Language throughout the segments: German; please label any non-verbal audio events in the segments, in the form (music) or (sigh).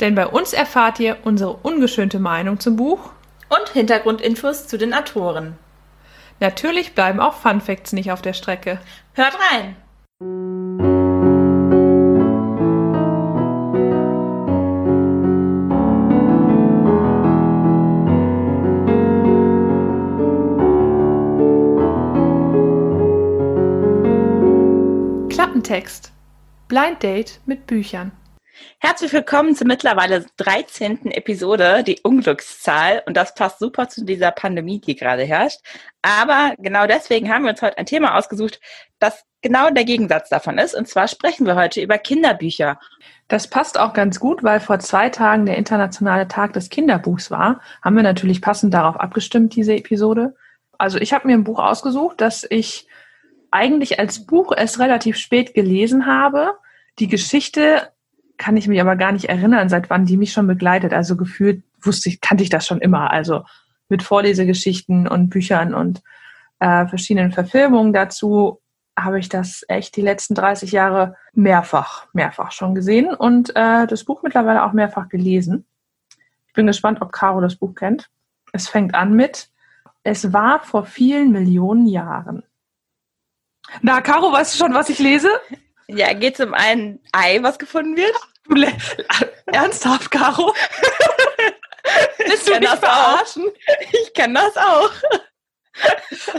Denn bei uns erfahrt ihr unsere ungeschönte Meinung zum Buch und Hintergrundinfos zu den Autoren. Natürlich bleiben auch Fun Facts nicht auf der Strecke. Hört rein! Klappentext. Blind Date mit Büchern. Herzlich willkommen zur mittlerweile 13. Episode, die Unglückszahl. Und das passt super zu dieser Pandemie, die gerade herrscht. Aber genau deswegen haben wir uns heute ein Thema ausgesucht, das genau der Gegensatz davon ist. Und zwar sprechen wir heute über Kinderbücher. Das passt auch ganz gut, weil vor zwei Tagen der internationale Tag des Kinderbuchs war. Haben wir natürlich passend darauf abgestimmt, diese Episode. Also ich habe mir ein Buch ausgesucht, das ich eigentlich als Buch erst relativ spät gelesen habe. Die Geschichte kann ich mich aber gar nicht erinnern, seit wann die mich schon begleitet. Also gefühlt wusste ich, kannte ich das schon immer. Also mit Vorlesegeschichten und Büchern und äh, verschiedenen Verfilmungen dazu habe ich das echt die letzten 30 Jahre mehrfach, mehrfach schon gesehen und äh, das Buch mittlerweile auch mehrfach gelesen. Ich bin gespannt, ob Caro das Buch kennt. Es fängt an mit Es war vor vielen Millionen Jahren. Na, Caro, weißt du schon, was ich lese? Ja, geht es um ein Ei, was gefunden wird? (laughs) Ernsthaft, Caro? (laughs) Willst du mich verarschen? Auch. Ich kann das auch. (laughs)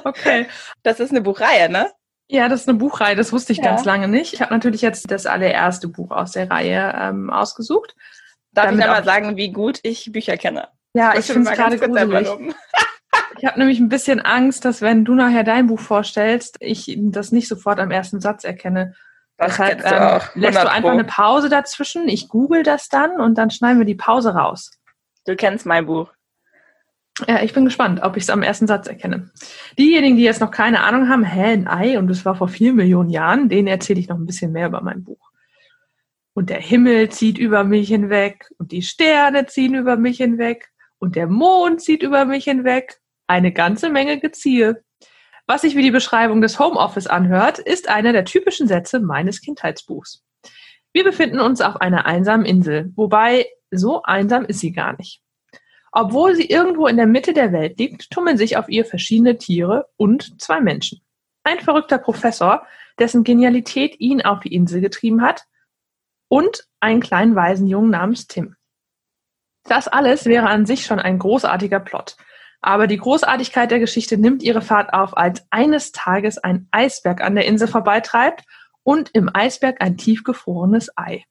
Okay. Das ist eine Buchreihe, ne? Ja, das ist eine Buchreihe, das wusste ich ja. ganz lange nicht. Ich habe natürlich jetzt das allererste Buch aus der Reihe ähm, ausgesucht. Darf ich mal sagen, wie gut ich Bücher kenne? Ja, ich, ich finde es gerade gruselig. Ich habe nämlich ein bisschen Angst, dass wenn du nachher dein Buch vorstellst, ich das nicht sofort am ersten Satz erkenne. Das Deshalb ähm, lässt du einfach eine Pause dazwischen. Ich google das dann und dann schneiden wir die Pause raus. Du kennst mein Buch. Ja, ich bin gespannt, ob ich es am ersten Satz erkenne. Diejenigen, die jetzt noch keine Ahnung haben, hä, ein Ei und das war vor vier Millionen Jahren, denen erzähle ich noch ein bisschen mehr über mein Buch. Und der Himmel zieht über mich hinweg und die Sterne ziehen über mich hinweg und der Mond zieht über mich hinweg. Eine ganze Menge Geziehe. Was sich wie die Beschreibung des Homeoffice anhört, ist einer der typischen Sätze meines Kindheitsbuchs. Wir befinden uns auf einer einsamen Insel, wobei so einsam ist sie gar nicht. Obwohl sie irgendwo in der Mitte der Welt liegt, tummeln sich auf ihr verschiedene Tiere und zwei Menschen. Ein verrückter Professor, dessen Genialität ihn auf die Insel getrieben hat, und einen kleinen Waisenjungen namens Tim. Das alles wäre an sich schon ein großartiger Plot. Aber die Großartigkeit der Geschichte nimmt ihre Fahrt auf, als eines Tages ein Eisberg an der Insel vorbeitreibt und im Eisberg ein tiefgefrorenes Ei.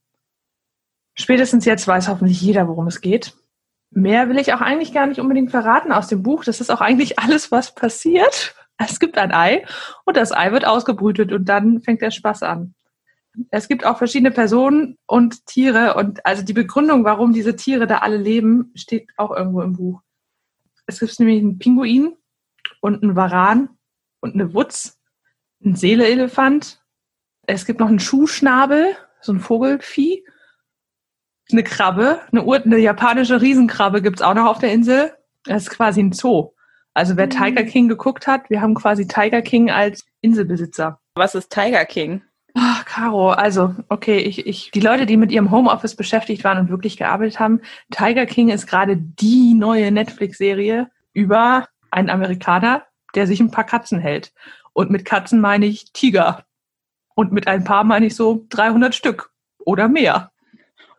Spätestens jetzt weiß hoffentlich jeder, worum es geht. Mehr will ich auch eigentlich gar nicht unbedingt verraten aus dem Buch. Das ist auch eigentlich alles, was passiert. Es gibt ein Ei und das Ei wird ausgebrütet und dann fängt der Spaß an. Es gibt auch verschiedene Personen und Tiere und also die Begründung, warum diese Tiere da alle leben, steht auch irgendwo im Buch. Es gibt nämlich einen Pinguin und einen Varan und eine Wutz, einen Seeleelefant. Es gibt noch einen Schuhschnabel, so ein Vogelvieh, eine Krabbe, eine, Ur eine japanische Riesenkrabbe gibt's auch noch auf der Insel. Das ist quasi ein Zoo. Also wer mhm. Tiger King geguckt hat, wir haben quasi Tiger King als Inselbesitzer. Was ist Tiger King? Caro, also, okay, ich, ich, die Leute, die mit ihrem Homeoffice beschäftigt waren und wirklich gearbeitet haben, Tiger King ist gerade die neue Netflix-Serie über einen Amerikaner, der sich ein paar Katzen hält. Und mit Katzen meine ich Tiger. Und mit ein paar meine ich so 300 Stück oder mehr.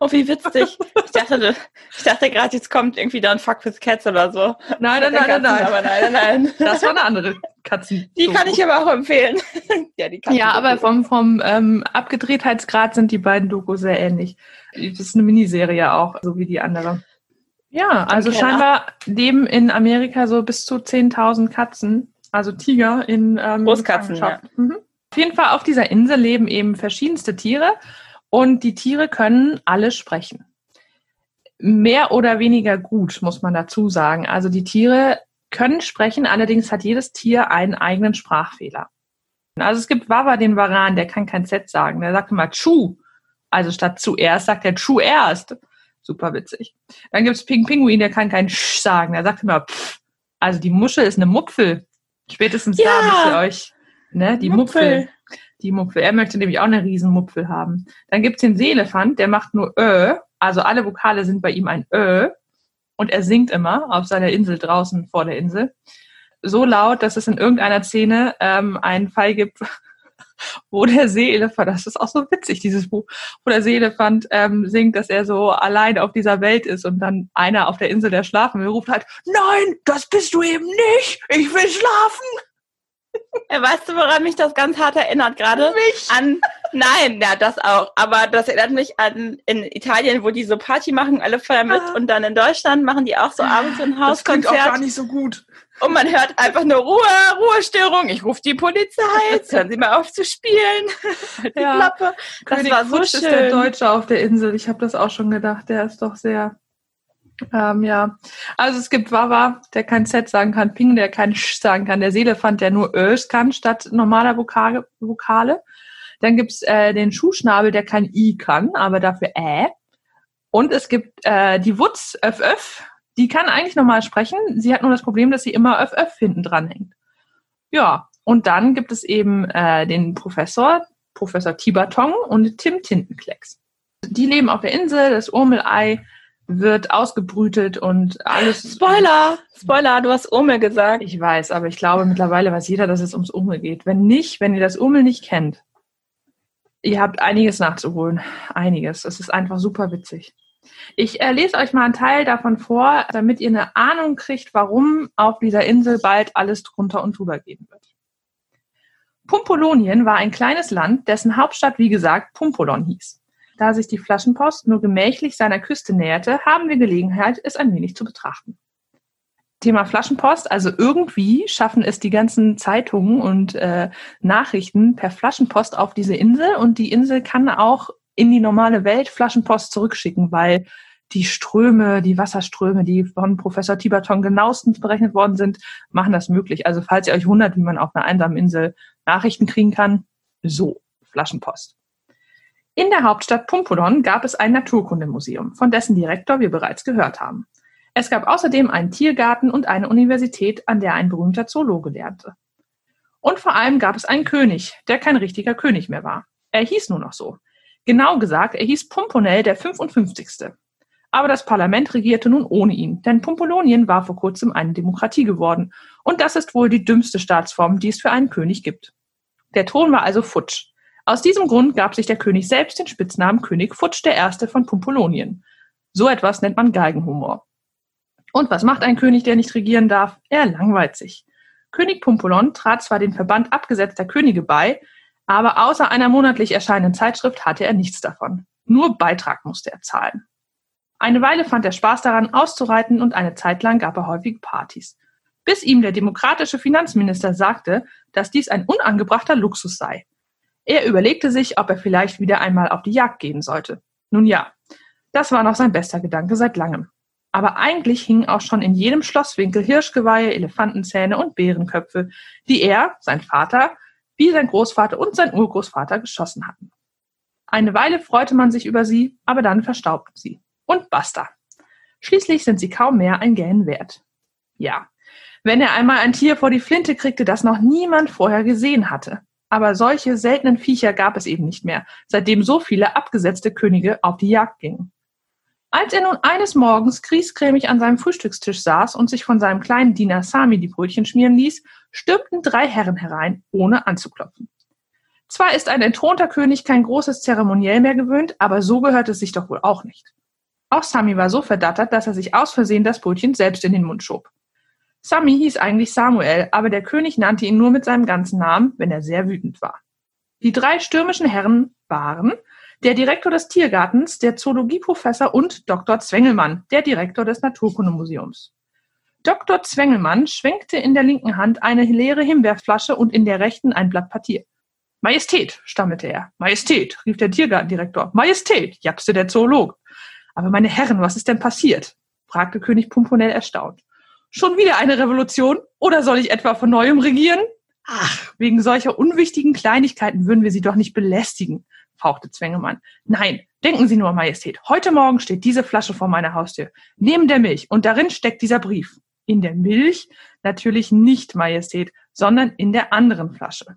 Oh, wie witzig. Ich dachte, ich dachte gerade, jetzt kommt irgendwie da ein Fuck with Cats oder so. Nein, nein, nein, nein, nein. Aber nein, nein. Das war eine andere Katzen. Die kann ich aber auch empfehlen. (laughs) ja, die Katzen ja aber vom, vom ähm, Abgedrehtheitsgrad sind die beiden Dokus sehr ähnlich. Das ist eine Miniserie auch, so wie die andere. Ja, also scheinbar leben in Amerika so bis zu 10.000 Katzen, also Tiger in ähm, Großkatzen. Ja. Mhm. Auf jeden Fall auf dieser Insel leben eben verschiedenste Tiere und die Tiere können alle sprechen. mehr oder weniger gut, muss man dazu sagen. Also die Tiere können sprechen, allerdings hat jedes Tier einen eigenen Sprachfehler. Also es gibt Wawa, den Varan, der kann kein Z sagen. Der sagt immer Chu. Also statt zuerst sagt er Chu erst. Super witzig. Dann gibt es Ping Pinguin, der kann kein Sch sagen. Der sagt immer Pff. Also die Muschel ist eine Mupfel. Spätestens ja. da wisst ihr euch. Ne? Die Mupfel. Mupfel. Die Mupfel. Er möchte nämlich auch eine Riesenmupfel haben. Dann gibt es den Seelefant, der macht nur Ö. Also alle Vokale sind bei ihm ein Ö. Und er singt immer auf seiner Insel draußen vor der Insel. So laut, dass es in irgendeiner Szene ähm, einen Fall gibt, (laughs) wo der Seeelefant, das ist auch so witzig, dieses Buch, wo der Seeelefant ähm, singt, dass er so allein auf dieser Welt ist und dann einer auf der Insel, der schlafen will, ruft halt, nein, das bist du eben nicht, ich will schlafen. Weißt du, woran mich das ganz hart erinnert gerade? Mich? An, nein, ja, das auch. Aber das erinnert mich an in Italien, wo die so Party machen, alle feiern mit. Ah. Und dann in Deutschland machen die auch so abends so ein Hauskonzert. Das klingt auch gar nicht so gut. Und man hört einfach nur Ruhe, Ruhestörung. Ich rufe die Polizei. Jetzt hören Sie mal auf zu spielen. die ja. Klappe. Das König war so Futsch schön. ist der Deutsche auf der Insel. Ich habe das auch schon gedacht. Der ist doch sehr ähm, ja, also es gibt Wawa, der kein Z sagen kann, Ping, der kein Sch sagen kann, der Seelefant, der nur Ös kann statt normaler Vokale. Vokale. Dann gibt's äh, den Schuhschnabel, der kein I kann, aber dafür Ä. Und es gibt äh, die Wutz, Öff, Öff, die kann eigentlich normal sprechen. Sie hat nur das Problem, dass sie immer Öff, Öff hinten dran hängt. Ja, und dann gibt es eben äh, den Professor, Professor Tibertong und Tim Tintenklecks. Die leben auf der Insel, das Urmelei wird ausgebrütet und alles. (laughs) Spoiler! Spoiler, du hast Urmel gesagt. Ich weiß, aber ich glaube mittlerweile weiß jeder, dass es ums Urmel geht. Wenn nicht, wenn ihr das Urmel nicht kennt, ihr habt einiges nachzuholen. Einiges. Es ist einfach super witzig. Ich äh, lese euch mal einen Teil davon vor, damit ihr eine Ahnung kriegt, warum auf dieser Insel bald alles drunter und drüber gehen wird. Pumpolonien war ein kleines Land, dessen Hauptstadt, wie gesagt, Pumpolon hieß. Da sich die Flaschenpost nur gemächlich seiner Küste näherte, haben wir Gelegenheit, es ein wenig zu betrachten. Thema Flaschenpost, also irgendwie schaffen es die ganzen Zeitungen und äh, Nachrichten per Flaschenpost auf diese Insel und die Insel kann auch in die normale Welt Flaschenpost zurückschicken, weil die Ströme, die Wasserströme, die von Professor Tiberton genauestens berechnet worden sind, machen das möglich. Also falls ihr euch wundert, wie man auf einer einsamen Insel Nachrichten kriegen kann, so Flaschenpost. In der Hauptstadt Pumpodon gab es ein Naturkundemuseum, von dessen Direktor wir bereits gehört haben. Es gab außerdem einen Tiergarten und eine Universität, an der ein berühmter Zoologe lernte. Und vor allem gab es einen König, der kein richtiger König mehr war. Er hieß nur noch so. Genau gesagt, er hieß Pumponel der 55. Aber das Parlament regierte nun ohne ihn, denn Pumpolonien war vor kurzem eine Demokratie geworden. Und das ist wohl die dümmste Staatsform, die es für einen König gibt. Der Thron war also futsch. Aus diesem Grund gab sich der König selbst den Spitznamen König Futsch I. von Pumpolonien. So etwas nennt man Geigenhumor. Und was macht ein König, der nicht regieren darf? Er langweilt sich. König Pumpolon trat zwar den Verband abgesetzter Könige bei, aber außer einer monatlich erscheinenden Zeitschrift hatte er nichts davon. Nur Beitrag musste er zahlen. Eine Weile fand er Spaß daran, auszureiten und eine Zeit lang gab er häufig Partys. Bis ihm der demokratische Finanzminister sagte, dass dies ein unangebrachter Luxus sei. Er überlegte sich, ob er vielleicht wieder einmal auf die Jagd gehen sollte. Nun ja, das war noch sein bester Gedanke seit langem. Aber eigentlich hingen auch schon in jedem Schlosswinkel Hirschgeweihe, Elefantenzähne und Bärenköpfe, die er, sein Vater, wie sein Großvater und sein Urgroßvater geschossen hatten. Eine Weile freute man sich über sie, aber dann verstaubten sie. Und basta. Schließlich sind sie kaum mehr ein Gähn wert. Ja, wenn er einmal ein Tier vor die Flinte kriegte, das noch niemand vorher gesehen hatte. Aber solche seltenen Viecher gab es eben nicht mehr, seitdem so viele abgesetzte Könige auf die Jagd gingen. Als er nun eines Morgens griesgrämig an seinem Frühstückstisch saß und sich von seinem kleinen Diener Sami die Brötchen schmieren ließ, stürmten drei Herren herein, ohne anzuklopfen. Zwar ist ein entthronter König kein großes Zeremoniell mehr gewöhnt, aber so gehört es sich doch wohl auch nicht. Auch Sami war so verdattert, dass er sich aus Versehen das Brötchen selbst in den Mund schob. Sami hieß eigentlich Samuel, aber der König nannte ihn nur mit seinem ganzen Namen, wenn er sehr wütend war. Die drei stürmischen Herren waren der Direktor des Tiergartens, der Zoologieprofessor und Dr. Zwengelmann, der Direktor des Naturkundemuseums. Dr. Zwengelmann schwenkte in der linken Hand eine leere Himbeerflasche und in der rechten ein Blatt Papier. Majestät, stammelte er. Majestät, rief der Tiergartendirektor. Majestät, japste der Zoolog. Aber meine Herren, was ist denn passiert? fragte König Pumponell erstaunt. Schon wieder eine Revolution? Oder soll ich etwa von neuem regieren? Ach, wegen solcher unwichtigen Kleinigkeiten würden wir Sie doch nicht belästigen, fauchte Zwängemann. Nein, denken Sie nur, Majestät. Heute Morgen steht diese Flasche vor meiner Haustür. Neben der Milch. Und darin steckt dieser Brief. In der Milch? Natürlich nicht, Majestät, sondern in der anderen Flasche.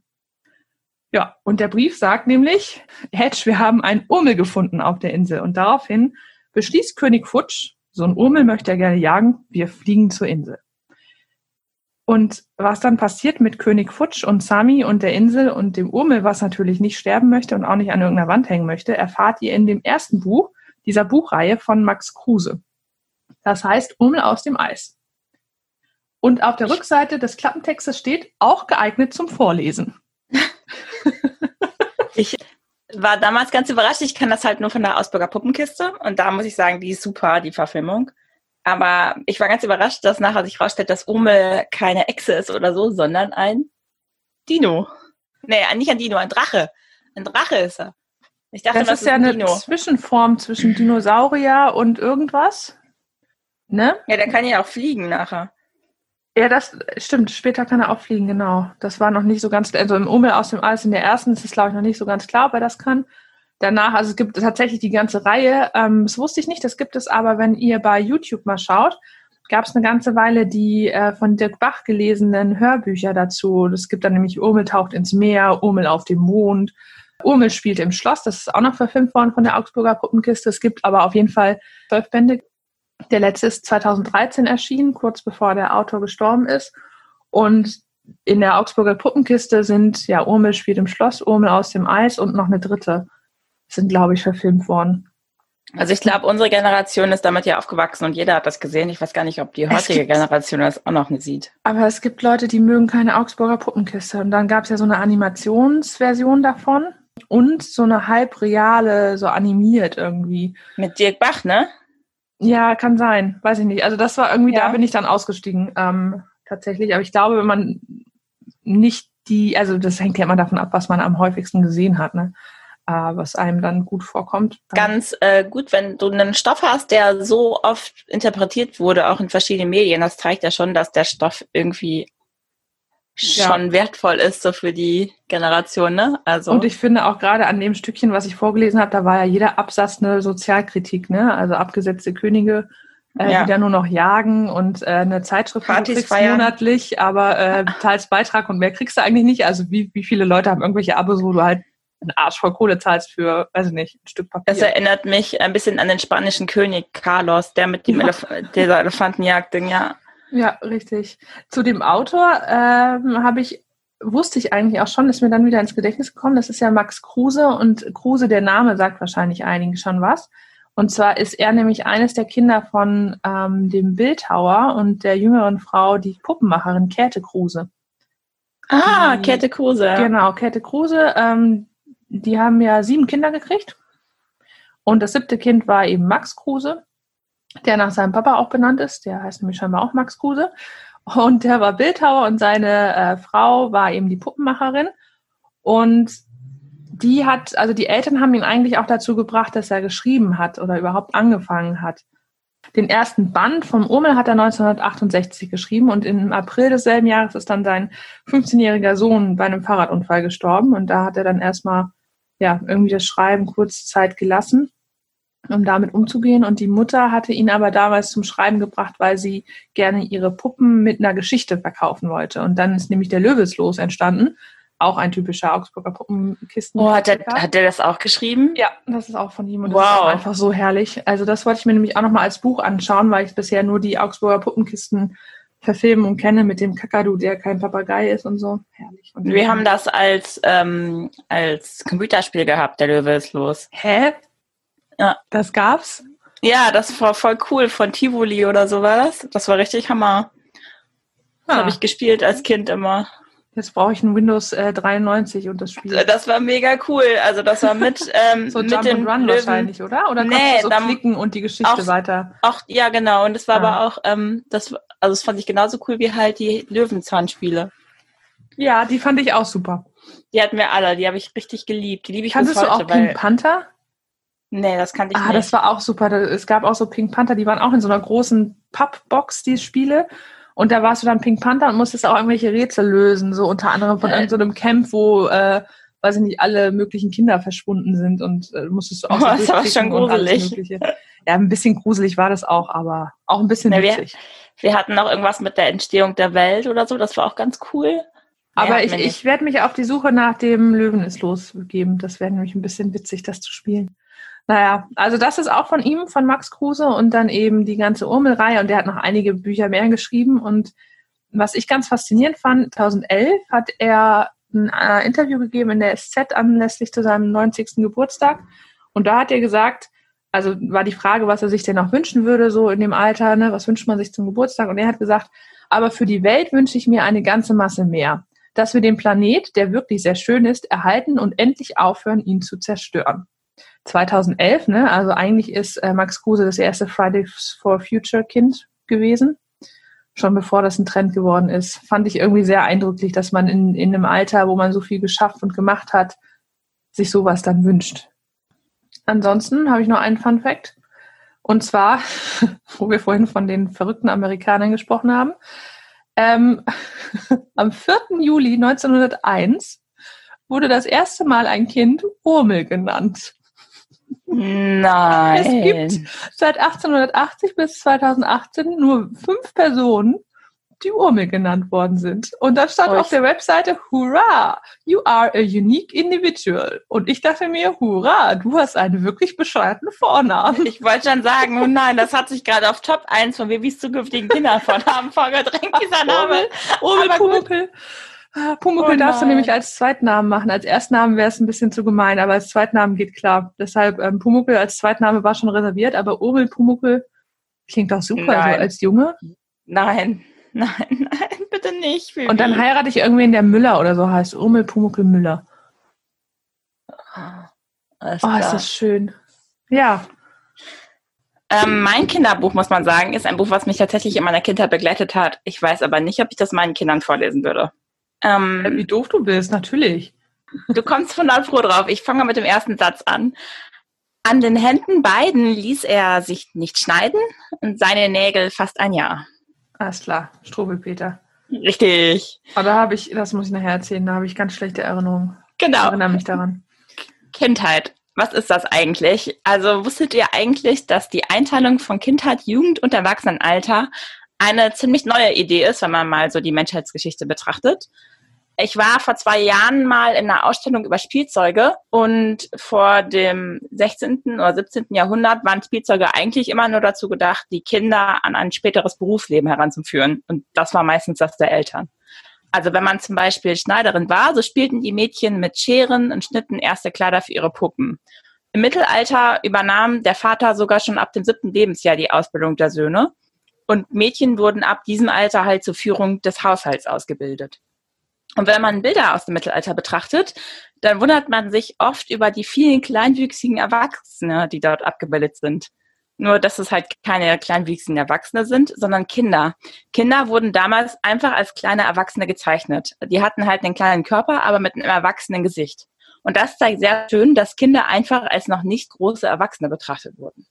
Ja, und der Brief sagt nämlich, Hedge, wir haben einen Urmel gefunden auf der Insel. Und daraufhin beschließt König Futsch, so ein Urmel möchte er gerne jagen, wir fliegen zur Insel. Und was dann passiert mit König Futsch und Sami und der Insel und dem Urmel, was natürlich nicht sterben möchte und auch nicht an irgendeiner Wand hängen möchte, erfahrt ihr in dem ersten Buch dieser Buchreihe von Max Kruse. Das heißt Urmel aus dem Eis. Und auf der Rückseite des Klappentextes steht, auch geeignet zum Vorlesen. (laughs) ich war damals ganz überrascht. Ich kann das halt nur von der Ausburger Puppenkiste. Und da muss ich sagen, die ist super, die Verfilmung. Aber ich war ganz überrascht, dass nachher sich rausstellt, dass Ome keine Echse ist oder so, sondern ein Dino. Nee, nicht ein Dino, ein Drache. Ein Drache ist er. Ich dachte, das, das ist ja ein eine Dino. Zwischenform zwischen Dinosaurier und irgendwas. Ne? Ja, der kann ja auch fliegen nachher. Ja, das stimmt. Später kann er auch fliegen, genau. Das war noch nicht so ganz, also im Umel aus dem Eis in der ersten ist es, glaube ich, noch nicht so ganz klar, ob er das kann. Danach, also es gibt tatsächlich die ganze Reihe. Ähm, das wusste ich nicht, das gibt es aber, wenn ihr bei YouTube mal schaut, gab es eine ganze Weile die äh, von Dirk Bach gelesenen Hörbücher dazu. Es gibt dann nämlich Urmel taucht ins Meer, Urmel auf dem Mond. Urmel spielt im Schloss, das ist auch noch verfilmt worden von der Augsburger Puppenkiste. Es gibt aber auf jeden Fall zwölf Bände der letzte ist 2013 erschienen, kurz bevor der Autor gestorben ist. Und in der Augsburger Puppenkiste sind ja Urmel spielt im Schloss, Urmel aus dem Eis und noch eine dritte sind, glaube ich, verfilmt worden. Also ich glaube, unsere Generation ist damit ja aufgewachsen und jeder hat das gesehen. Ich weiß gar nicht, ob die heutige Generation das auch noch nicht sieht. Aber es gibt Leute, die mögen keine Augsburger Puppenkiste. Und dann gab es ja so eine Animationsversion davon und so eine halb reale, so animiert irgendwie. Mit Dirk Bach, ne? Ja, kann sein. Weiß ich nicht. Also das war irgendwie, ja. da bin ich dann ausgestiegen, ähm, tatsächlich. Aber ich glaube, wenn man nicht die, also das hängt ja immer davon ab, was man am häufigsten gesehen hat, ne? Äh, was einem dann gut vorkommt. Ganz äh, gut, wenn du einen Stoff hast, der so oft interpretiert wurde, auch in verschiedenen Medien, das zeigt ja schon, dass der Stoff irgendwie schon ja. wertvoll ist so für die Generation, ne? Also und ich finde auch gerade an dem Stückchen, was ich vorgelesen habe, da war ja jeder Absatz eine Sozialkritik, ne? Also abgesetzte Könige, äh, ja. die da nur noch jagen und äh, eine Zeitschrift Partys kriegst feiern. monatlich, aber äh, (laughs) teils Beitrag und mehr kriegst du eigentlich nicht. Also wie, wie viele Leute haben irgendwelche Abos, wo du halt einen Arsch voll Kohle zahlst für, weiß ich nicht, ein Stück Papier. Das erinnert mich ein bisschen an den spanischen König Carlos, der mit dem ja. Elef dieser Elefantenjagd-Ding, ja. Ja, richtig. Zu dem Autor ähm, habe ich wusste ich eigentlich auch schon, ist mir dann wieder ins Gedächtnis gekommen. Das ist ja Max Kruse und Kruse, der Name sagt wahrscheinlich einigen schon was. Und zwar ist er nämlich eines der Kinder von ähm, dem Bildhauer und der jüngeren Frau, die Puppenmacherin Käthe Kruse. Ah, die, Käthe Kruse. Genau, Käthe Kruse. Ähm, die haben ja sieben Kinder gekriegt. Und das siebte Kind war eben Max Kruse der nach seinem Papa auch benannt ist. Der heißt nämlich scheinbar auch Max Kruse. Und der war Bildhauer und seine äh, Frau war eben die Puppenmacherin. Und die hat, also die Eltern haben ihn eigentlich auch dazu gebracht, dass er geschrieben hat oder überhaupt angefangen hat. Den ersten Band vom Urmel hat er 1968 geschrieben und im April desselben Jahres ist dann sein 15-jähriger Sohn bei einem Fahrradunfall gestorben und da hat er dann erstmal ja irgendwie das Schreiben kurz Zeit gelassen um damit umzugehen. Und die Mutter hatte ihn aber damals zum Schreiben gebracht, weil sie gerne ihre Puppen mit einer Geschichte verkaufen wollte. Und dann ist nämlich der Löweslos entstanden. Auch ein typischer Augsburger Puppenkisten. Oh, hat er, hat er das auch geschrieben? Ja, das ist auch von ihm. Und wow. das ist einfach so herrlich. Also das wollte ich mir nämlich auch nochmal als Buch anschauen, weil ich bisher nur die Augsburger Puppenkisten verfilmen und kenne mit dem Kakadu, der kein Papagei ist und so. Herrlich. Und wir haben das als, ähm, als Computerspiel gehabt, der Löwe ist los. Hä? Ja. Das gab's? Ja, das war voll cool. Von Tivoli oder so war das. Das war richtig Hammer. Das ah. habe ich gespielt als Kind immer. Jetzt brauche ich ein Windows äh, 93 und das Spiel. Äh, das war mega cool. Also das war mit (laughs) ähm, so mit Jump dem Run Löwen. wahrscheinlich, oder? Oder nee, du so klicken und die Geschichte auch, weiter? Auch ja, genau. Und es war ah. aber auch ähm, das also das fand ich genauso cool wie halt die Löwenzahnspiele. Ja, die fand ich auch super. Die hatten wir alle. Die habe ich richtig geliebt. Die liebe ich Kannst bis heute. du auch Pink Panther? Nee, das kannte ich ah, nicht. das war auch super. Es gab auch so Pink Panther, die waren auch in so einer großen Pappbox, die Spiele. Und da warst du dann Pink Panther und musstest auch irgendwelche Rätsel lösen, so unter anderem von äh. irgendeinem so Camp, wo, äh, weiß ich nicht, alle möglichen Kinder verschwunden sind und äh, musstest du auch so (laughs) oh, das war schon gruselig. Ja, ein bisschen gruselig war das auch, aber auch ein bisschen ja, witzig. Wir, wir hatten noch irgendwas mit der Entstehung der Welt oder so, das war auch ganz cool. Aber ich, ich werde mich auf die Suche nach dem Löwen ist losgeben. Das wäre nämlich ein bisschen witzig, das zu spielen. Naja, also das ist auch von ihm, von Max Kruse und dann eben die ganze Urmelreihe und der hat noch einige Bücher mehr geschrieben und was ich ganz faszinierend fand, 2011 hat er ein äh, Interview gegeben in der SZ anlässlich zu seinem 90. Geburtstag und da hat er gesagt, also war die Frage, was er sich denn noch wünschen würde, so in dem Alter, ne, was wünscht man sich zum Geburtstag und er hat gesagt, aber für die Welt wünsche ich mir eine ganze Masse mehr, dass wir den Planet, der wirklich sehr schön ist, erhalten und endlich aufhören, ihn zu zerstören. 2011, ne? Also eigentlich ist äh, Max Kruse das erste Fridays for Future Kind gewesen. Schon bevor das ein Trend geworden ist. Fand ich irgendwie sehr eindrücklich, dass man in, in einem Alter, wo man so viel geschafft und gemacht hat, sich sowas dann wünscht. Ansonsten habe ich noch einen Fun Fact. Und zwar, (laughs) wo wir vorhin von den verrückten Amerikanern gesprochen haben. Ähm, (laughs) am 4. Juli 1901 wurde das erste Mal ein Kind Urmel genannt. Nein. Es gibt seit 1880 bis 2018 nur fünf Personen, die Urmel genannt worden sind. Und da stand oh, auf der Webseite, hurra, you are a unique individual. Und ich dachte mir, hurra, du hast einen wirklich bescheuerten Vornamen. Ich wollte schon sagen, oh nein, das hat sich gerade auf Top 1 von Babys zukünftigen Kindervornamen vorgedrängt, dieser Name. Urmel, Urmel Pumuckl oh darfst du nämlich als Zweitnamen machen. Als Erstnamen wäre es ein bisschen zu gemein, aber als Zweitnamen geht klar. Deshalb ähm, Pumuckl als Zweitname war schon reserviert, aber Urmel Pumuckl klingt doch super nein. so als Junge. Nein, (laughs) nein, nein, bitte nicht. Baby. Und dann heirate ich irgendwen, der Müller oder so heißt. Urmel Pumuckl Müller. oh, ist das schön. Ja. Ähm, mein Kinderbuch, muss man sagen, ist ein Buch, was mich tatsächlich in meiner Kindheit begleitet hat. Ich weiß aber nicht, ob ich das meinen Kindern vorlesen würde. Ähm, Wie doof du bist, natürlich. Du kommst von froh drauf. Ich fange mit dem ersten Satz an. An den Händen beiden ließ er sich nicht schneiden und seine Nägel fast ein Jahr. Alles klar, Strobelpeter. Richtig. Aber da habe ich, das muss ich nachher erzählen, da habe ich ganz schlechte Erinnerungen. Genau. Ich erinnere mich daran. Kindheit. Was ist das eigentlich? Also wusstet ihr eigentlich, dass die Einteilung von Kindheit, Jugend und Erwachsenenalter eine ziemlich neue Idee ist, wenn man mal so die Menschheitsgeschichte betrachtet? Ich war vor zwei Jahren mal in einer Ausstellung über Spielzeuge und vor dem 16. oder 17. Jahrhundert waren Spielzeuge eigentlich immer nur dazu gedacht, die Kinder an ein späteres Berufsleben heranzuführen. Und das war meistens das der Eltern. Also wenn man zum Beispiel Schneiderin war, so spielten die Mädchen mit Scheren und schnitten erste Kleider für ihre Puppen. Im Mittelalter übernahm der Vater sogar schon ab dem siebten Lebensjahr die Ausbildung der Söhne. Und Mädchen wurden ab diesem Alter halt zur Führung des Haushalts ausgebildet. Und wenn man Bilder aus dem Mittelalter betrachtet, dann wundert man sich oft über die vielen kleinwüchsigen Erwachsene, die dort abgebildet sind. Nur, dass es halt keine kleinwüchsigen Erwachsene sind, sondern Kinder. Kinder wurden damals einfach als kleine Erwachsene gezeichnet. Die hatten halt einen kleinen Körper, aber mit einem erwachsenen Gesicht. Und das zeigt sehr schön, dass Kinder einfach als noch nicht große Erwachsene betrachtet wurden.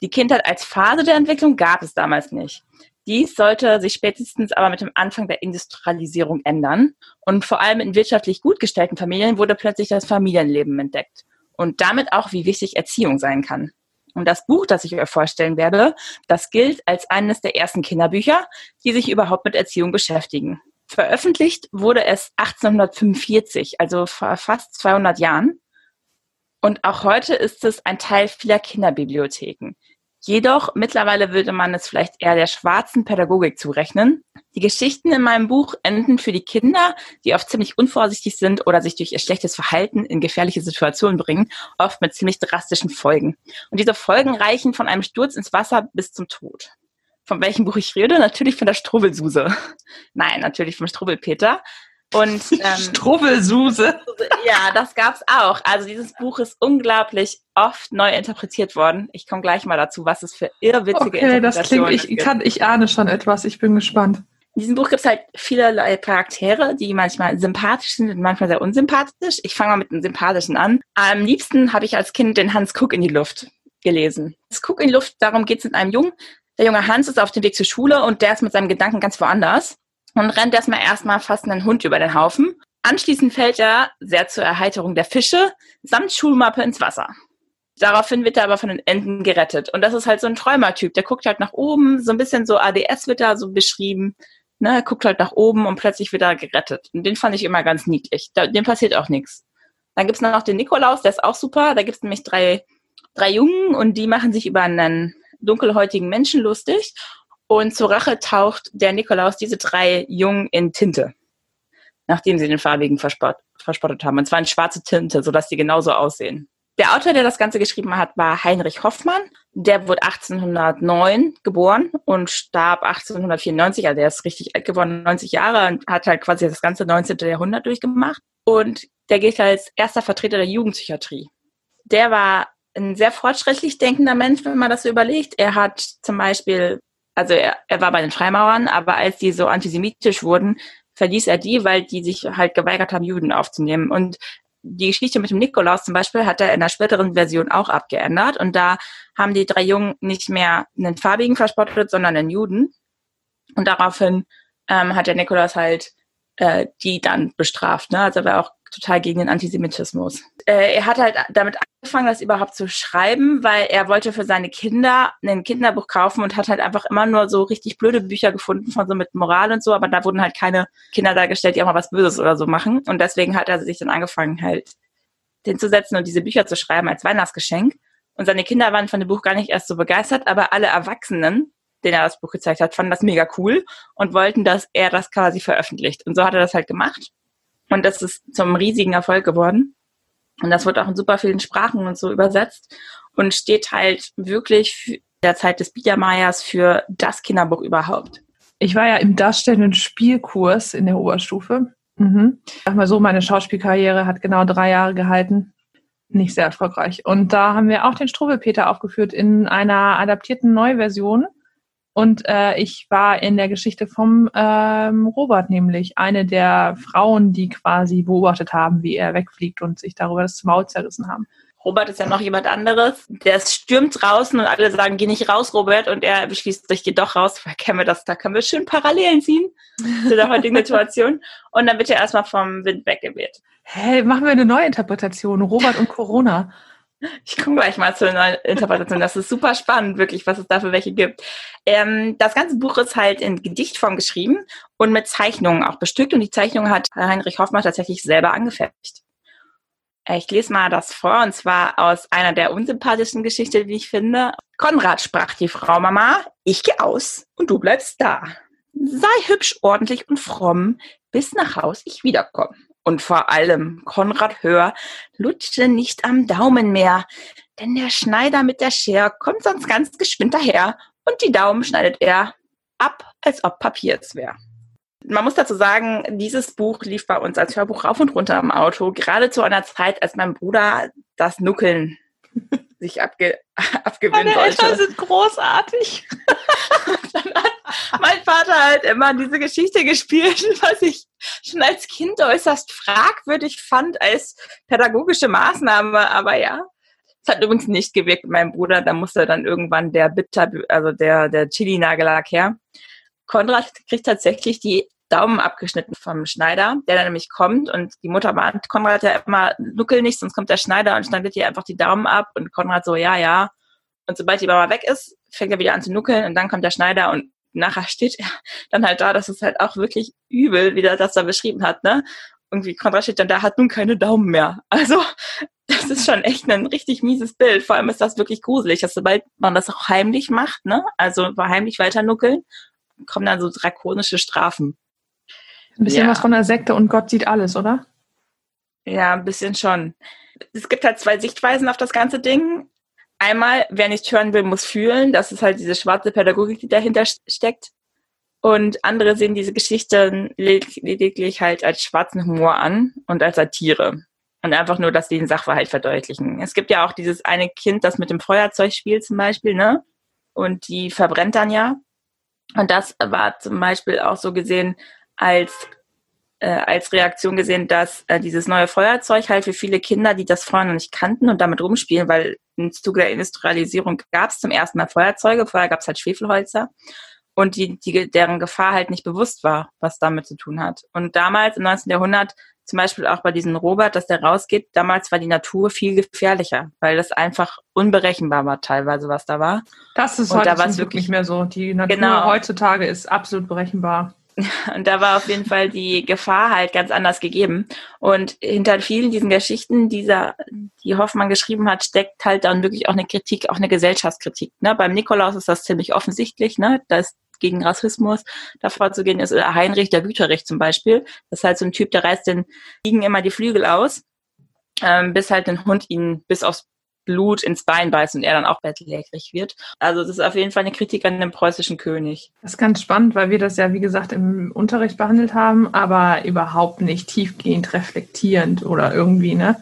Die Kindheit als Phase der Entwicklung gab es damals nicht. Dies sollte sich spätestens aber mit dem Anfang der Industrialisierung ändern. Und vor allem in wirtschaftlich gut gestellten Familien wurde plötzlich das Familienleben entdeckt. Und damit auch, wie wichtig Erziehung sein kann. Und das Buch, das ich euch vorstellen werde, das gilt als eines der ersten Kinderbücher, die sich überhaupt mit Erziehung beschäftigen. Veröffentlicht wurde es 1845, also vor fast 200 Jahren. Und auch heute ist es ein Teil vieler Kinderbibliotheken. Jedoch mittlerweile würde man es vielleicht eher der schwarzen Pädagogik zurechnen. Die Geschichten in meinem Buch enden für die Kinder, die oft ziemlich unvorsichtig sind oder sich durch ihr schlechtes Verhalten in gefährliche Situationen bringen, oft mit ziemlich drastischen Folgen. Und diese Folgen reichen von einem Sturz ins Wasser bis zum Tod. Von welchem Buch ich rede? Natürlich von der Strubbelsuse. (laughs) Nein, natürlich vom Strubbelpeter. Und (laughs) ähm, Strubbelsuse. Ja, das gab's auch. Also dieses Buch ist unglaublich oft neu interpretiert worden. Ich komme gleich mal dazu, was es für irrwitzige okay, Interpretationen das klingt, ich, kann, ich ahne schon etwas. Ich bin gespannt. In diesem Buch gibt es halt vielerlei Charaktere, die manchmal sympathisch sind und manchmal sehr unsympathisch. Ich fange mal mit dem Sympathischen an. Am liebsten habe ich als Kind den Hans Cook in die Luft gelesen. Das Cook in die Luft, darum geht es mit einem Jungen. Der junge Hans ist auf dem Weg zur Schule und der ist mit seinem Gedanken ganz woanders und rennt erstmal erstmal fast einen Hund über den Haufen. Anschließend fällt er, sehr zur Erheiterung der Fische, samt Schulmappe ins Wasser. Daraufhin wird er aber von den Enten gerettet. Und das ist halt so ein Träumertyp. Der guckt halt nach oben, so ein bisschen so ADS wird da so beschrieben. Ne, er guckt halt nach oben und plötzlich wird er gerettet. Und den fand ich immer ganz niedlich. Da, dem passiert auch nichts. Dann gibt's noch den Nikolaus, der ist auch super. Da gibt's nämlich drei, drei Jungen und die machen sich über einen dunkelhäutigen Menschen lustig. Und zur Rache taucht der Nikolaus diese drei Jungen in Tinte, nachdem sie den farbigen verspott, verspottet haben. Und zwar in schwarze Tinte, sodass die genauso aussehen. Der Autor, der das Ganze geschrieben hat, war Heinrich Hoffmann. Der wurde 1809 geboren und starb 1894. Also er ist richtig alt geworden, 90 Jahre und hat halt quasi das ganze 19. Jahrhundert durchgemacht. Und der gilt als erster Vertreter der Jugendpsychiatrie. Der war ein sehr fortschrittlich denkender Mensch, wenn man das so überlegt. Er hat zum Beispiel, also er, er war bei den Freimaurern, aber als die so antisemitisch wurden, verließ er die, weil die sich halt geweigert haben, Juden aufzunehmen. Und die Geschichte mit dem Nikolaus zum Beispiel hat er in der späteren Version auch abgeändert und da haben die drei Jungen nicht mehr einen farbigen verspottet, sondern einen Juden. Und daraufhin ähm, hat der Nikolaus halt äh, die dann bestraft. Ne? Also war auch total gegen den Antisemitismus. Äh, er hat halt damit angefangen, das überhaupt zu schreiben, weil er wollte für seine Kinder ein Kinderbuch kaufen und hat halt einfach immer nur so richtig blöde Bücher gefunden von so mit Moral und so, aber da wurden halt keine Kinder dargestellt, die auch mal was Böses oder so machen. Und deswegen hat er sich dann angefangen, halt hinzusetzen und diese Bücher zu schreiben als Weihnachtsgeschenk. Und seine Kinder waren von dem Buch gar nicht erst so begeistert, aber alle Erwachsenen, denen er das Buch gezeigt hat, fanden das mega cool und wollten, dass er das quasi veröffentlicht. Und so hat er das halt gemacht. Und das ist zum riesigen Erfolg geworden. Und das wird auch in super vielen Sprachen und so übersetzt und steht halt wirklich der Zeit des Biedermeiers für das Kinderbuch überhaupt. Ich war ja im darstellenden Spielkurs in der Oberstufe. Mhm. Sag mal so, meine Schauspielkarriere hat genau drei Jahre gehalten. Nicht sehr erfolgreich. Und da haben wir auch den Struwelpeter aufgeführt in einer adaptierten Neuversion. Und äh, ich war in der Geschichte vom ähm, Robert nämlich eine der Frauen, die quasi beobachtet haben, wie er wegfliegt und sich darüber das Maul zerrissen haben. Robert ist ja noch jemand anderes. Der stürmt draußen und alle sagen, geh nicht raus, Robert. Und er beschließt, ich gehe doch raus. Woher kennen wir das? Da können wir schön Parallelen ziehen zu der heutigen (laughs) Situation. Und dann wird er erstmal vom Wind weggeweht. Hey, machen wir eine neue Interpretation. Robert und Corona. Ich komme gleich mal zur neuen Interpretation. Das ist super spannend, wirklich, was es da für welche gibt. Ähm, das ganze Buch ist halt in Gedichtform geschrieben und mit Zeichnungen auch bestückt. Und die Zeichnung hat Heinrich Hoffmann tatsächlich selber angefertigt. Ich lese mal das vor, und zwar aus einer der unsympathischen Geschichten, wie ich finde. Konrad sprach die Frau Mama, ich gehe aus und du bleibst da. Sei hübsch, ordentlich und fromm, bis nach Haus ich wiederkomme. Und vor allem, Konrad Hör, lutsche nicht am Daumen mehr, denn der Schneider mit der Schere kommt sonst ganz geschwind daher und die Daumen schneidet er ab, als ob Papier es wäre. Man muss dazu sagen, dieses Buch lief bei uns als Hörbuch rauf und runter im Auto, gerade zu einer Zeit, als mein Bruder das Nuckeln (laughs) sich abge (laughs) abgewöhnen Meine wollte. Eltern sind großartig. (laughs) dann hat mein Vater halt immer diese Geschichte gespielt, (laughs) was ich schon als Kind äußerst fragwürdig fand als pädagogische Maßnahme. Aber ja, es hat übrigens nicht gewirkt mit meinem Bruder. Da musste dann irgendwann der Bitter, also der, der Chili-Nagellack her. Konrad kriegt tatsächlich die Daumen abgeschnitten vom Schneider, der dann nämlich kommt und die Mutter warnt Konrad ja immer, nuckel nicht, sonst kommt der Schneider und schneidet ihr einfach die Daumen ab und Konrad so, ja, ja. Und sobald die Mama weg ist, fängt er wieder an zu nuckeln und dann kommt der Schneider und nachher steht er dann halt da, das ist halt auch wirklich übel, wie der das da beschrieben hat, ne? Irgendwie Konrad steht dann da, hat nun keine Daumen mehr. Also, (laughs) das ist schon echt ein richtig mieses Bild. Vor allem ist das wirklich gruselig, dass sobald man das auch heimlich macht, ne? Also heimlich weiter nuckeln, kommen dann so drakonische Strafen. Ein bisschen Ja. was von der Sekte und Gott sieht alles, oder? Ja, ein bisschen schon. Es gibt halt zwei Sichtweisen auf das ganze Ding. Einmal, wer nicht hören will, muss fühlen. Das ist halt diese schwarze Pädagogik, die dahinter steckt. Und andere sehen diese Geschichten led- lediglich halt als schwarzen Humor an und als Satire. Und einfach nur, dass sie den Sachverhalt verdeutlichen. Es gibt ja auch dieses eine Kind, das mit dem Feuerzeug spielt zum Beispiel, ne? Und die verbrennt dann ja. Und das war zum Beispiel auch so gesehen als äh, als Reaktion gesehen, dass äh, dieses neue Feuerzeug halt für viele Kinder, die das vorher noch nicht kannten und damit rumspielen, weil im Zuge der Industrialisierung gab es zum ersten Mal Feuerzeuge, vorher gab es halt Schwefelholzer und die, die, deren Gefahr halt nicht bewusst war, was damit zu tun hat. Und damals im 19. Jahrhundert, zum Beispiel auch bei diesem Robert, dass der rausgeht, damals war die Natur viel gefährlicher, weil das einfach unberechenbar war teilweise, was da war. Das ist und heute da wirklich nicht mehr so. Die Natur genau. heutzutage ist absolut berechenbar. Und da war auf jeden Fall die Gefahr halt ganz anders gegeben. Und hinter vielen diesen Geschichten, dieser, die Hoffmann geschrieben hat, steckt halt dann wirklich auch eine Kritik, auch eine Gesellschaftskritik. Ne? Beim Nikolaus ist das ziemlich offensichtlich, ne? dass gegen Rassismus davor zu gehen ist. Oder Heinrich der Wüterich zum Beispiel. Das ist halt so ein Typ, der reißt den Liegen immer die Flügel aus, ähm, bis halt ein Hund ihn bis aufs Blut ins Bein beißt und er dann auch bettlägerig wird. Also das ist auf jeden Fall eine Kritik an dem preußischen König. Das ist ganz spannend, weil wir das ja, wie gesagt, im Unterricht behandelt haben, aber überhaupt nicht tiefgehend reflektierend oder irgendwie, ne,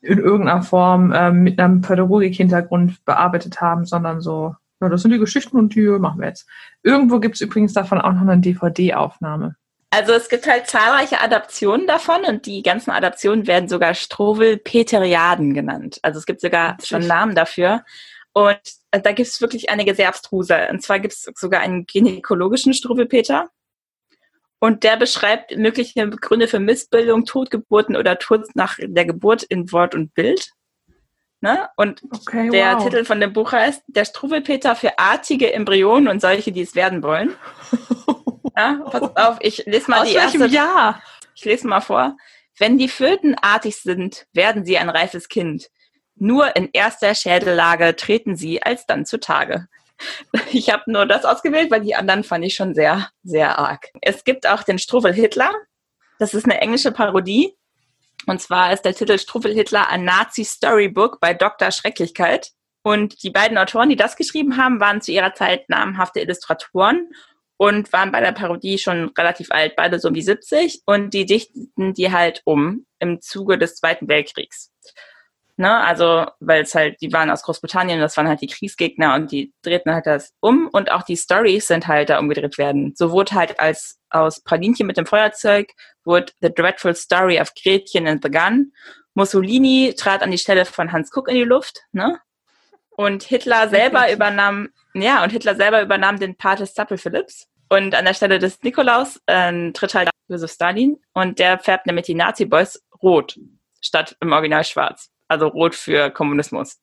in irgendeiner Form äh, mit einem Pädagogik-Hintergrund bearbeitet haben, sondern so, ja, das sind die Geschichten und die machen wir jetzt. Irgendwo gibt es übrigens davon auch noch eine DVD-Aufnahme. Also es gibt halt zahlreiche Adaptionen davon und die ganzen Adaptionen werden sogar Struwwelpeteriaden genannt. Also es gibt sogar schon Namen dafür. Und da gibt es wirklich einige sehr abstruse. Und zwar gibt es sogar einen gynäkologischen Struwwelpeter. Und der beschreibt mögliche Gründe für Missbildung, Totgeburten oder Tod nach der Geburt in Wort und Bild. Ne? Und okay, der wow. Titel von dem Buch heißt Der Struwwelpeter für artige Embryonen und solche, die es werden wollen. (laughs) Ja, pass auf, ich lese mal Aus die erste. Jahr? Ich lese mal vor. Wenn die Föten artig sind, werden sie ein reifes Kind. Nur in erster Schädellage treten sie alsdann zutage. (laughs) Ich habe nur das ausgewählt, weil die anderen fand ich schon sehr, sehr arg. Es gibt auch den Struffel Hitler. Das ist eine englische Parodie. Und zwar ist der Titel Struffel Hitler ein Nazi-Storybook bei Dr. Schrecklichkeit. Und die beiden Autoren, die das geschrieben haben, waren zu ihrer Zeit namhafte Illustratoren und waren bei der Parodie schon relativ alt, beide so um die 70 und die dichten die halt um im Zuge des Zweiten Weltkriegs. Ne, also, weil es halt, die waren aus Großbritannien, das waren halt die Kriegsgegner und die drehten halt das um und auch die Stories sind halt da umgedreht werden. So wurde halt als aus Pralinchen mit dem Feuerzeug wurde The Dreadful Story of Gretchen and the Gun. Mussolini trat an die Stelle von Hans Kuck in die Luft, ne? Und Hitler selber (laughs) übernahm, ja, und Hitler selber übernahm den Part des Zappel Philipps. Und an der Stelle des Nikolaus äh, tritt halt Josef Stalin und der färbt nämlich die Nazi-Boys rot statt im Original schwarz. Also rot für Kommunismus.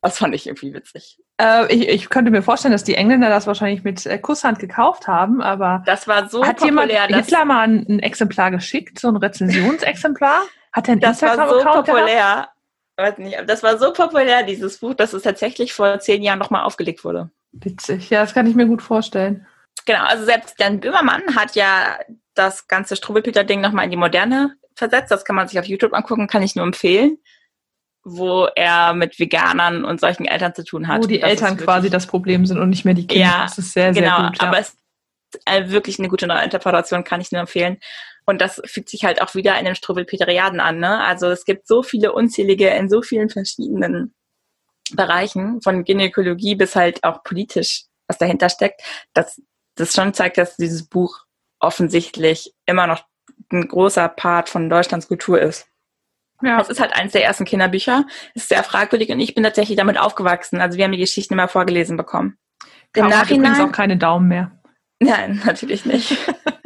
Das fand ich irgendwie witzig. Äh, ich, ich, könnte mir vorstellen, dass die Engländer das wahrscheinlich mit äh, Kusshand gekauft haben, aber das war so hat populär, jemand Hitler mal ein, ein, Exemplar geschickt, so ein Rezensionsexemplar? Hat er ein Das war so populär. Weiß nicht, das war so populär, dieses Buch, dass es tatsächlich vor zehn Jahren nochmal aufgelegt wurde. Witzig, ja, das kann ich mir gut vorstellen. Genau, also selbst Dan Böhmermann hat ja das ganze Struwelpeter-Ding nochmal in die Moderne versetzt. Das kann man sich auf YouTube angucken, kann ich nur empfehlen. Wo er mit Veganern und solchen Eltern zu tun hat. Wo die das Eltern quasi das Problem sind und nicht mehr die Kinder. Ja, das ist sehr, sehr genau, gut. Ja. Aber es ist wirklich eine gute neue Interpretation, kann ich nur empfehlen. Und das fügt sich halt auch wieder in den Struwelpeteriaden an. Ne? Also es gibt so viele unzählige in so vielen verschiedenen Bereichen, von Gynäkologie bis halt auch politisch, was dahinter steckt, dass das schon zeigt, dass dieses Buch offensichtlich immer noch ein großer Part von Deutschlands Kultur ist. Ja. Es ist halt eines der ersten Kinderbücher. Es ist sehr fragwürdig und ich bin tatsächlich damit aufgewachsen. Also wir haben die Geschichten immer vorgelesen bekommen. Im Nachhinein auch keine Daumen mehr. Nein, (laughs) natürlich nicht.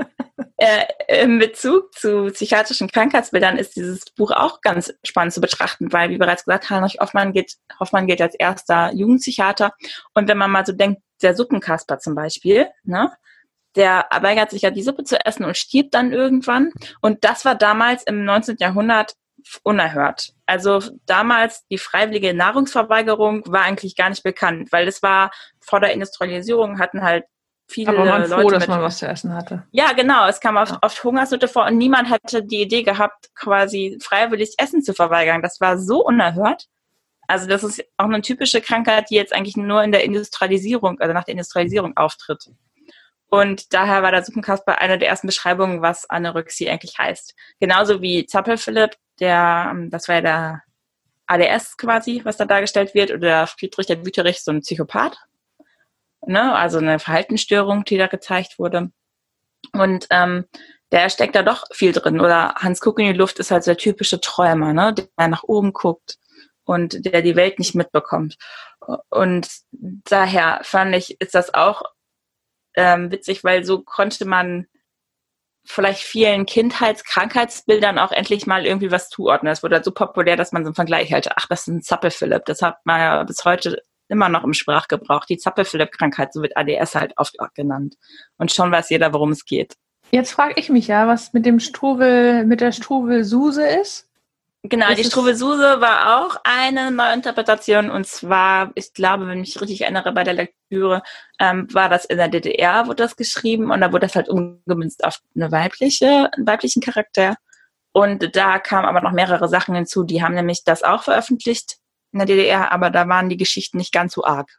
(laughs) äh, Im Bezug zu psychiatrischen Krankheitsbildern ist dieses Buch auch ganz spannend zu betrachten, weil, wie bereits gesagt, Heinrich Hoffmann geht, Hoffmann geht als erster Jugendpsychiater. Und wenn man mal so denkt, der Suppenkasper zum Beispiel, ne? Der weigert sich ja die Suppe zu essen und stirbt dann irgendwann. Und das war damals im 19. Jahrhundert unerhört. Also damals die freiwillige Nahrungsverweigerung war eigentlich gar nicht bekannt, weil es war vor der Industrialisierung hatten halt viele Aber man Leute froh, dass man was zu essen hatte. Ja, genau. Es kam oft, ja. oft Hungersnöte vor und niemand hatte die Idee gehabt, quasi freiwillig Essen zu verweigern. Das war so unerhört. Also das ist auch eine typische Krankheit, die jetzt eigentlich nur in der Industrialisierung, also nach der Industrialisierung auftritt. Und daher war der Suppenkasper eine der ersten Beschreibungen, was Anorexie eigentlich heißt. Genauso wie Zappelphilipp, der, ähm, das war ja der ADS quasi, was da dargestellt wird, oder Friedrich der Wüterich, so ein Psychopath. ne? also eine Verhaltensstörung, die da gezeigt wurde. Und ähm, der steckt da doch viel drin. Oder Hans Kuck in die Luft ist halt so der typische Träumer, ne? der nach oben guckt und der die Welt nicht mitbekommt. Und daher fand ich, ist das auch ähm, witzig, weil so konnte man vielleicht vielen Kindheitskrankheitsbildern auch endlich mal irgendwie was zuordnen. Es wurde halt so populär, dass man so einen Vergleich hätte. Ach, das ist ein Zappel-Philipp. Das hat man ja bis heute immer noch im Sprachgebrauch. Die Zappel-Philipp-Krankheit, so wird ADS halt oft genannt. Und schon weiß jeder, worum es geht. Jetzt frage ich mich ja, was mit dem Struwel, mit der Struwel-Suse ist. Genau, die Struwelsuse war auch eine Neuinterpretation und zwar, ich glaube, wenn ich mich richtig erinnere bei der Lektüre, ähm, war das in der DDR, wurde das geschrieben und da wurde das halt umgemünzt auf eine weibliche, einen weiblichen Charakter. Und da kamen aber noch mehrere Sachen hinzu, die haben nämlich das auch veröffentlicht in der DDR, aber da waren die Geschichten nicht ganz so arg.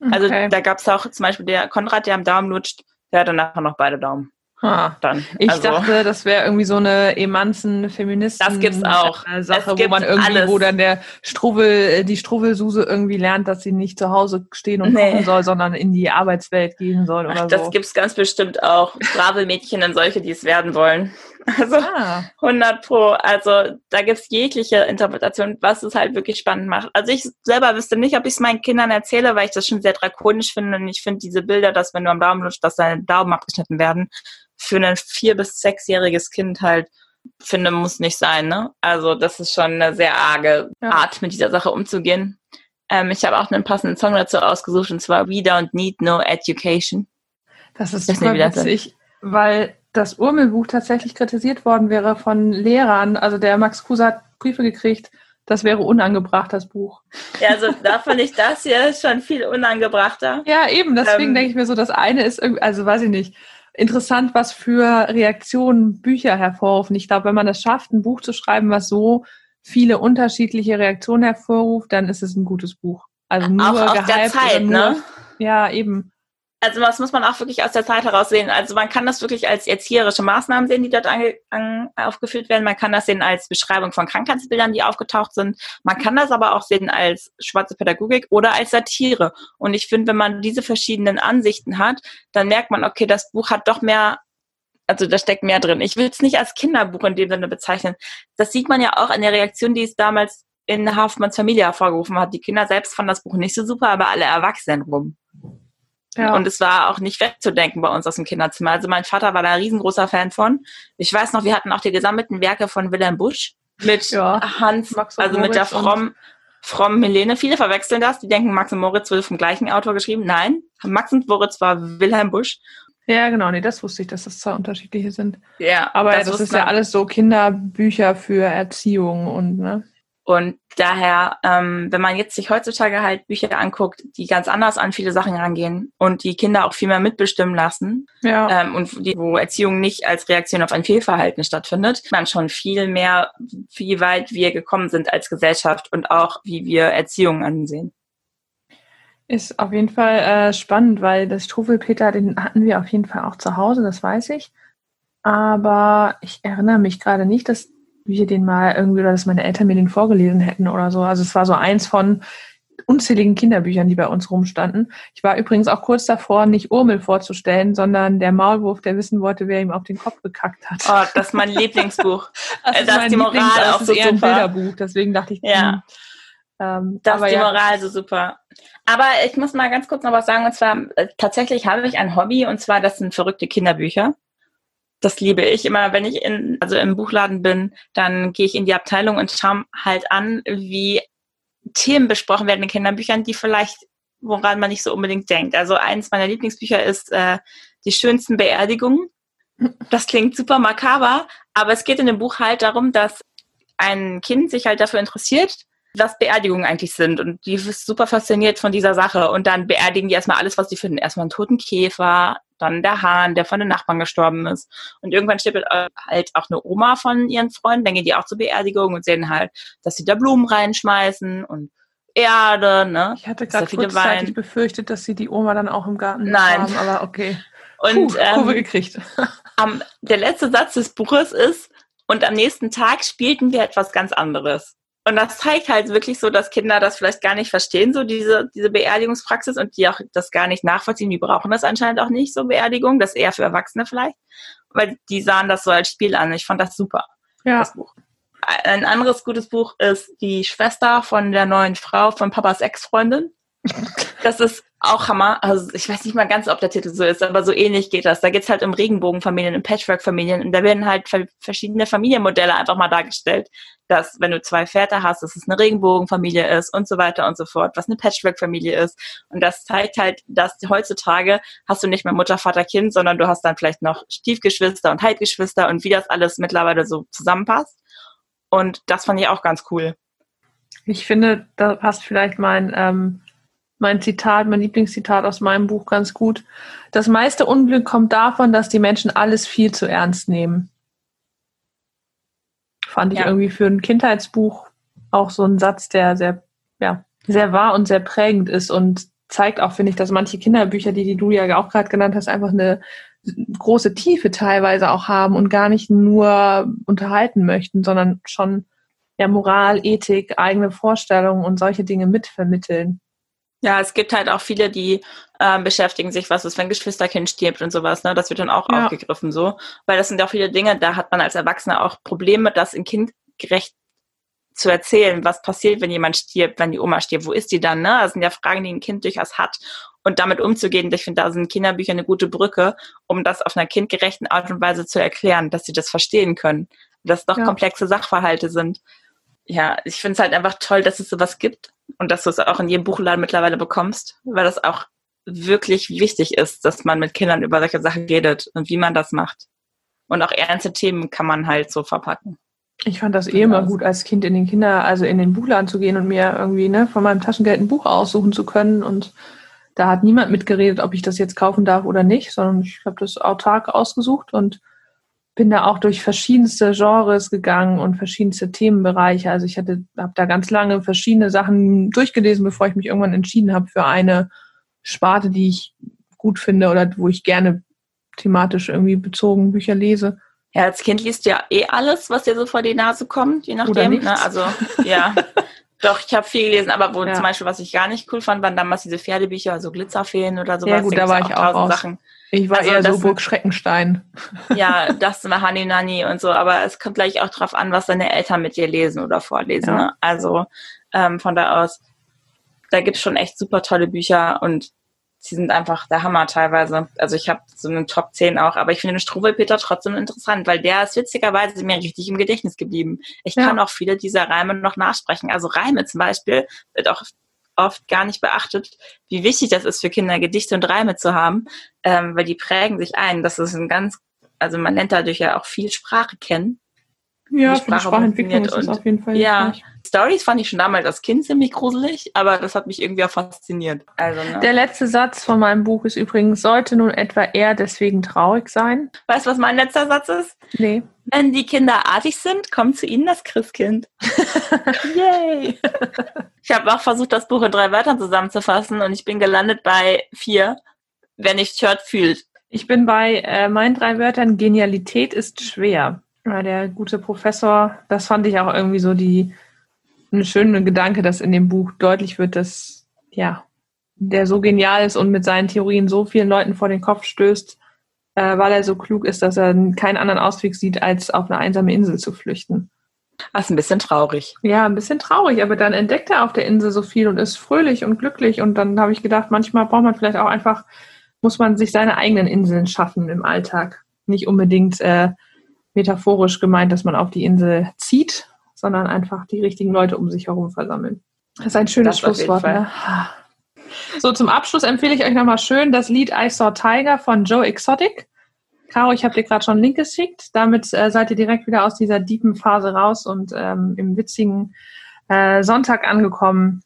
Also okay. Also da gab es auch zum Beispiel der Konrad, der am Daumen lutscht, der hatte nachher noch beide Daumen. Ah, dann. Ich also, dachte, das wäre irgendwie so eine emanzen feministen das gibt's auch. Sache, wo man irgendwie, alles. wo dann der Struwel, äh, die Struwelsuse irgendwie lernt, dass sie nicht zu Hause stehen und nee. kochen soll, sondern in die Arbeitswelt gehen soll oder Ach, das so. Das gibt's ganz bestimmt auch. Brave Mädchen und solche, die es werden wollen. (laughs) Also ah. 100 pro. Also da gibt's jegliche Interpretation, was es halt wirklich spannend macht. Also ich selber wüsste nicht, ob ich es meinen Kindern erzähle, weil ich das schon sehr drakonisch finde und ich finde diese Bilder, dass wenn du am Daumen lutscht, dass deine Daumen abgeschnitten werden, für ein vier- bis sechsjähriges Kind halt finde, muss nicht sein. Ne? Also das ist schon eine sehr arge ja. Art, mit dieser Sache umzugehen. Ähm, ich habe auch einen passenden Song dazu ausgesucht und zwar We Don't Need No Education. Das ist super witzig, weil das Urmelbuch tatsächlich kritisiert worden wäre von Lehrern. Also der Max Kruse hat Briefe gekriegt, das wäre unangebracht, das Buch. Ja, also da fand ich das hier schon viel unangebrachter. Ja, eben, deswegen ähm, denke ich mir so, das eine ist irgendwie, also weiß ich nicht, interessant, was für Reaktionen Bücher hervorrufen. Ich glaube, wenn man es schafft, ein Buch zu schreiben, was so viele unterschiedliche Reaktionen hervorruft, dann ist es ein gutes Buch. Also nur auch der Zeit, nur, ne? Ja, eben also das muss man auch wirklich aus der Zeit heraus sehen. Also man kann das wirklich als erzieherische Maßnahmen sehen, die dort ange, an, aufgeführt werden. Man kann das sehen als Beschreibung von Krankheitsbildern, die aufgetaucht sind. Man kann das aber auch sehen als schwarze Pädagogik oder als Satire. Und ich finde, wenn man diese verschiedenen Ansichten hat, dann merkt man, okay, das Buch hat doch mehr also da steckt mehr drin. Ich will es nicht als Kinderbuch in dem Sinne bezeichnen. Das sieht man ja auch in der Reaktion, die es damals in Hafmanns Familie hervorgerufen hat. Die Kinder selbst fanden das Buch nicht so super, aber alle Erwachsenen rum. Ja. Und es war auch nicht wegzudenken bei uns aus dem Kinderzimmer. Also mein Vater war da ein riesengroßer Fan von. Ich weiß noch, wir hatten auch die gesammelten Werke von Wilhelm Busch mit ja. Hans, Max also Moritz mit der Fromm, Fromm Helene. Viele verwechseln das. Die denken, Max und Moritz wurde vom gleichen Autor geschrieben. Nein, Max und Moritz war Wilhelm Busch. Ja, genau, nee, das wusste ich, dass das zwei unterschiedliche sind. Ja, aber das, das ist ja alles so Kinderbücher für Erziehung und ne? Und daher, ähm, wenn man jetzt sich heutzutage halt Bücher anguckt, die ganz anders an viele Sachen rangehen und die Kinder auch viel mehr mitbestimmen lassen ja. ähm, und die, wo Erziehung nicht als Reaktion auf ein Fehlverhalten stattfindet, man schon viel mehr, wie weit wir gekommen sind als Gesellschaft und auch wie wir Erziehung ansehen. Ist auf jeden Fall äh, spannend, weil das Struwelpeter, den hatten wir auf jeden Fall auch zu Hause, das weiß ich. Aber ich erinnere mich gerade nicht, dass wir den mal irgendwie, oder dass meine Eltern mir den vorgelesen hätten oder so. Also es war so eins von unzähligen Kinderbüchern, die bei uns rumstanden. Ich war übrigens auch kurz davor, nicht Urmel vorzustellen, sondern der Maulwurf, der wissen wollte, wer ihm auf den Kopf gekackt hat. Oh, das ist mein (laughs) Lieblingsbuch. das, ist, das ist die Moral auch so eher super. ein Bilderbuch, deswegen dachte ich, ja. Ähm, das ist die ja. Moral so super. Aber ich muss mal ganz kurz noch was sagen, und zwar, äh, tatsächlich habe ich ein Hobby, und zwar, das sind verrückte Kinderbücher das liebe ich immer, wenn ich in, also im Buchladen bin, dann gehe ich in die Abteilung und schaue halt an, wie Themen besprochen werden in Kinderbüchern, die vielleicht, woran man nicht so unbedingt denkt. Also eins meiner Lieblingsbücher ist äh, Die schönsten Beerdigungen. Das klingt super makaber, aber es geht in dem Buch halt darum, dass ein Kind sich halt dafür interessiert, was Beerdigungen eigentlich sind. Und die ist super fasziniert von dieser Sache. Und dann beerdigen die erstmal alles, was sie finden. Erstmal einen toten Käfer, dann der Hahn, der von den Nachbarn gestorben ist. Und irgendwann stirbt halt auch eine Oma von ihren Freunden, dann gehen die auch zur Beerdigung und sehen halt, dass sie da Blumen reinschmeißen und Erde, ne? Ich hatte gerade kurzzeitig Wein. befürchtet, dass sie die Oma dann auch im Garten Nein. haben, aber okay. Und Puh, ähm, Kurve gekriegt. (laughs) am, der letzte Satz des Buches ist, und am nächsten Tag spielten wir etwas ganz anderes. Und das zeigt halt wirklich so, dass Kinder das vielleicht gar nicht verstehen, so diese, diese Beerdigungspraxis und die auch das gar nicht nachvollziehen. Die brauchen das anscheinend auch nicht, so Beerdigung. Das ist eher für Erwachsene vielleicht. Weil die sahen das so als Spiel an. Ich fand das super, Ja. das Buch. Ein anderes gutes Buch ist Die Schwester von der neuen Frau von Papas Ex-Freundin. Das ist auch Hammer. Also ich weiß nicht mal ganz, ob der Titel so ist, aber so ähnlich geht das. Da geht's halt um Regenbogenfamilien, um Patchwork-Familien und da werden halt ver- verschiedene Familienmodelle einfach mal dargestellt, dass wenn du zwei Väter hast, dass es eine Regenbogenfamilie ist und so weiter und so fort, was eine Patchwork-Familie ist. Und das zeigt halt, dass heutzutage hast du nicht mehr Mutter, Vater, Kind, sondern du hast dann vielleicht noch Stiefgeschwister und Halbgeschwister und wie das alles mittlerweile so zusammenpasst. Und das fand ich auch ganz cool. Ich finde, da passt vielleicht mein, ähm, mein Zitat, mein Lieblingszitat aus meinem Buch ganz gut. Das meiste Unglück kommt davon, dass die Menschen alles viel zu ernst nehmen. Fand ich Ja. irgendwie für ein Kindheitsbuch auch so ein Satz, der sehr, ja, sehr wahr und sehr prägend ist und zeigt auch, finde ich, dass manche Kinderbücher, die, die du ja auch gerade genannt hast, einfach eine große Tiefe teilweise auch haben und gar nicht nur unterhalten möchten, sondern schon ja, Moral, Ethik, eigene Vorstellungen und solche Dinge mitvermitteln. Ja, es gibt halt auch viele, die ähm, beschäftigen sich, was ist, wenn Geschwisterkind stirbt und sowas, ne? Das wird dann auch Ja. aufgegriffen so. Weil das sind auch viele Dinge, da hat man als Erwachsener auch Probleme, das in kindgerecht zu erzählen, was passiert, wenn jemand stirbt, wenn die Oma stirbt, wo ist die dann, ne? Das sind ja Fragen, die ein Kind durchaus hat. Und damit umzugehen, ich finde, da sind Kinderbücher eine gute Brücke, um das auf einer kindgerechten Art und Weise zu erklären, dass sie das verstehen können. Dass es doch Ja. komplexe Sachverhalte sind. Ja, ich finde es halt einfach toll, dass es sowas gibt und dass du es auch in jedem Buchladen mittlerweile bekommst, weil das auch wirklich wichtig ist, dass man mit Kindern über solche Sachen redet und wie man das macht. Und auch ernste Themen kann man halt so verpacken. Ich fand das eh immer gut, als Kind in den Kinder, also in den Buchladen zu gehen und mir irgendwie ne, von meinem Taschengeld ein Buch aussuchen zu können. Und da hat niemand mitgeredet, ob ich das jetzt kaufen darf oder nicht, sondern ich habe das autark ausgesucht und bin da auch durch verschiedenste Genres gegangen und verschiedenste Themenbereiche. Also ich hatte, habe da ganz lange verschiedene Sachen durchgelesen, bevor ich mich irgendwann entschieden habe für eine Sparte, die ich gut finde oder wo ich gerne thematisch irgendwie bezogen Bücher lese. Ja, als Kind liest du ja eh alles, was dir so vor die Nase kommt, je nachdem. Ne? Also, (laughs) ja. Doch, ich habe viel gelesen, aber wo Ja. zum Beispiel, was ich gar nicht cool fand, waren damals diese Pferdebücher, also Glitzerfeen oder sowas. Ja, gut, da war ich auch tausend raus. Sachen. Ich war Also eher so Burg Schreckenstein. Ja, (laughs) das immer Hani Nani und so, aber es kommt gleich auch drauf an, was deine Eltern mit dir lesen oder vorlesen. Ja. Ne? Also ähm, von da aus, da gibt's schon echt super tolle Bücher und sie sind einfach der Hammer teilweise. Also ich habe so eine Top 10 auch, aber ich finde den Struwwelpeter trotzdem interessant, weil der ist witzigerweise mir richtig im Gedächtnis geblieben. Ich Ja. kann auch viele dieser Reime noch nachsprechen. Also Reime zum Beispiel wird auch oft gar nicht beachtet, wie wichtig das ist für Kinder, Gedichte und Reime zu haben, ähm, weil die prägen sich ein. Das ist ein ganz, also man lernt dadurch ja auch viel Sprache kennen. Ja, Die für die Sprache Sprachentwicklung ist das auf jeden Fall Ja, hilfreich. Stories fand ich schon damals als Kind ziemlich gruselig, aber das hat mich irgendwie auch fasziniert. Also, ne? Der letzte Satz von meinem Buch ist übrigens, sollte nun etwa er deswegen traurig sein? weißt du, was mein letzter Satz ist? Nee. Wenn die Kinder artig sind, kommt zu ihnen das Christkind. (laughs) Yay! Ich habe auch versucht, das Buch in drei Wörtern zusammenzufassen und ich bin gelandet bei vier. Wer nicht hört, fühlt. Ich bin bei äh, meinen drei Wörtern, Genialität ist schwer. Ja, der gute Professor, das fand ich auch irgendwie so die eine schöne Gedanke, dass in dem Buch deutlich wird, dass ja der so genial ist und mit seinen Theorien so vielen Leuten vor den Kopf stößt, äh, weil er so klug ist, dass er keinen anderen Ausweg sieht, als auf eine einsame Insel zu flüchten. Das ist ein bisschen traurig. Ja, ein bisschen traurig, aber dann entdeckt er auf der Insel so viel und ist fröhlich und glücklich. Und dann habe ich gedacht, manchmal braucht man vielleicht auch einfach, muss man sich seine eigenen Inseln schaffen im Alltag. Nicht unbedingt äh, metaphorisch gemeint, dass man auf die Insel zieht, sondern einfach die richtigen Leute um sich herum versammeln. Das ist ein schönes Das Schlusswort. Ne? So, zum Abschluss empfehle ich euch nochmal schön das Lied I Saw Tiger von Joe Exotic. Caro, ich habe dir gerade schon einen Link geschickt. Damit äh, seid ihr direkt wieder aus dieser deepen Phase raus und ähm, im witzigen äh, Sonntag angekommen,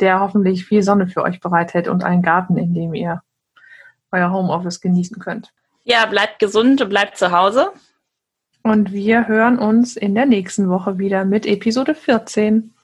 der hoffentlich viel Sonne für euch bereithält und einen Garten, in dem ihr euer Homeoffice genießen könnt. Ja, bleibt gesund und bleibt zu Hause. Und wir hören uns in der nächsten Woche wieder mit Episode 14.